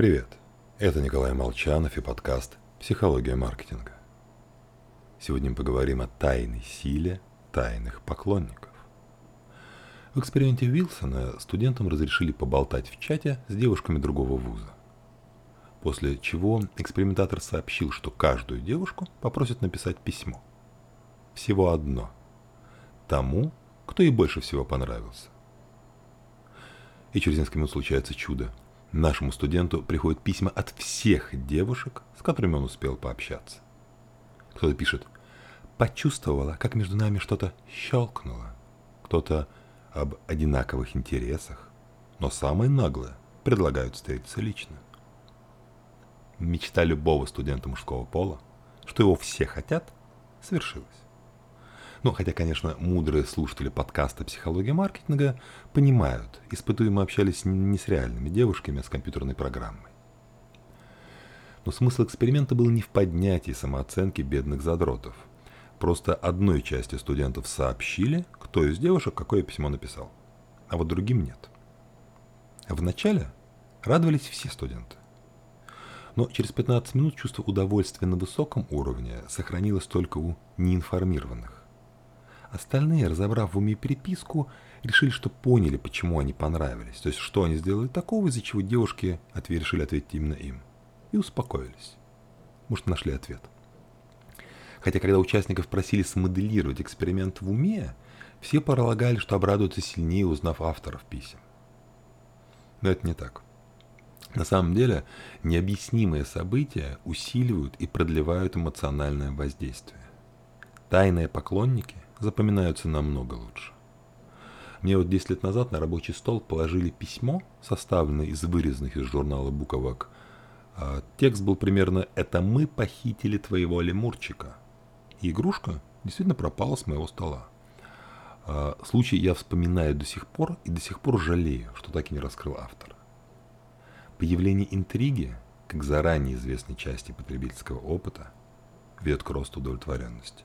Привет, это Николай Молчанов и подкаст «Психология маркетинга». Сегодня мы поговорим о тайной силе тайных поклонников. В эксперименте Вилсона студентам разрешили поболтать в чате с девушками другого вуза. После чего экспериментатор сообщил, что каждую девушку попросят написать письмо. Всего одно. Тому, кто ей больше всего понравился. И через несколько минут случается чудо. Нашему студенту приходят письма от всех девушек, с которыми он успел пообщаться. Кто-то пишет «Почувствовала, как между нами что-то щелкнуло». Кто-то об одинаковых интересах. Но самые наглые предлагают встретиться лично. Мечта любого студента мужского пола, что его все хотят, свершилась. Ну, хотя, конечно, мудрые слушатели подкаста «Психология маркетинга» понимают, испытуемо общались не с реальными девушками, а с компьютерной программой. Но смысл эксперимента был не в поднятии самооценки бедных задротов. Просто одной части студентов сообщили, кто из девушек какое письмо написал, а вот другим нет. Вначале радовались все студенты. Но через 15 минут чувство удовольствия на высоком уровне сохранилось только у неинформированных. Остальные, разобрав в уме переписку, решили, что поняли, почему они понравились. То есть, что они сделали такого, из-за чего девушки ответ, решили ответить именно им. И успокоились. Может, нашли ответ. Хотя, когда участников просили смоделировать эксперимент в уме, все полагали, что обрадуются сильнее, узнав авторов писем. Но это не так. На самом деле, необъяснимые события усиливают и продлевают эмоциональное воздействие. Тайные поклонники запоминаются намного лучше. Мне вот 10 лет назад на рабочий стол положили письмо, составленное из вырезанных из журнала буквок. А текст был примерно «Это мы похитили твоего лемурчика». И игрушка действительно пропала с моего стола. А случай я вспоминаю до сих пор и до сих пор жалею, что так и не раскрыл автор. Появление интриги, как заранее известной части потребительского опыта, ведет к росту удовлетворенности.